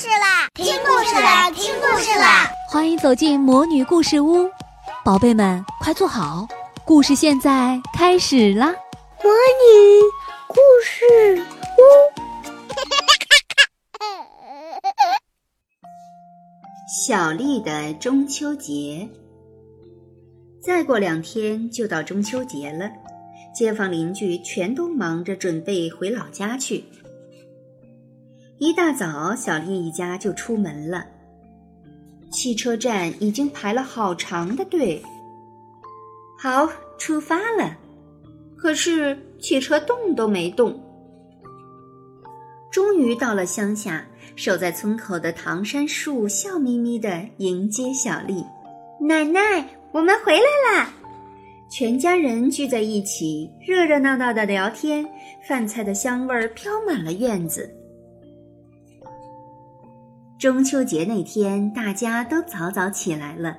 事啦！听故事啦！听故事啦！欢迎走进魔女故事屋，宝贝们快坐好，故事现在开始啦！魔女故事屋，小丽的中秋节。再过两天就到中秋节了，街坊邻居全都忙着准备回老家去。一大早，小丽一家就出门了。汽车站已经排了好长的队。好，出发了。可是汽车动都没动。终于到了乡下，守在村口的唐山树笑眯眯地迎接小丽。奶奶，我们回来啦！全家人聚在一起，热热闹闹的聊天，饭菜的香味儿飘满了院子。中秋节那天，大家都早早起来了，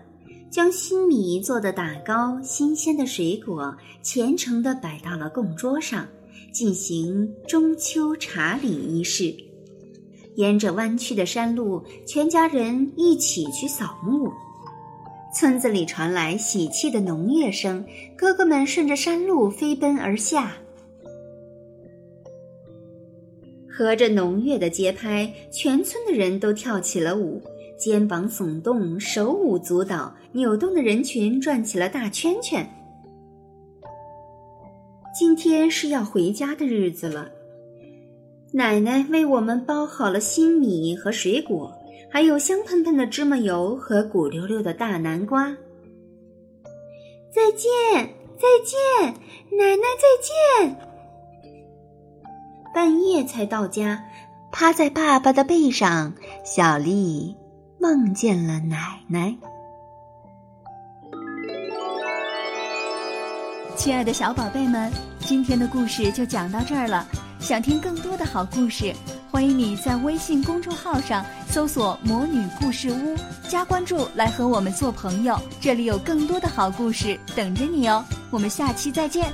将新米做的打糕、新鲜的水果虔诚地摆到了供桌上，进行中秋茶礼仪式。沿着弯曲的山路，全家人一起去扫墓。村子里传来喜气的农乐声，哥哥们顺着山路飞奔而下。合着农乐的节拍，全村的人都跳起了舞，肩膀耸动，手舞足蹈，扭动的人群转起了大圈圈。今天是要回家的日子了，奶奶为我们包好了新米和水果，还有香喷喷的芝麻油和鼓溜溜的大南瓜。再见，再见，奶奶再见。半夜才到家，趴在爸爸的背上，小丽梦见了奶奶。亲爱的小宝贝们，今天的故事就讲到这儿了。想听更多的好故事，欢迎你在微信公众号上搜索“魔女故事屋”，加关注来和我们做朋友。这里有更多的好故事等着你哦。我们下期再见。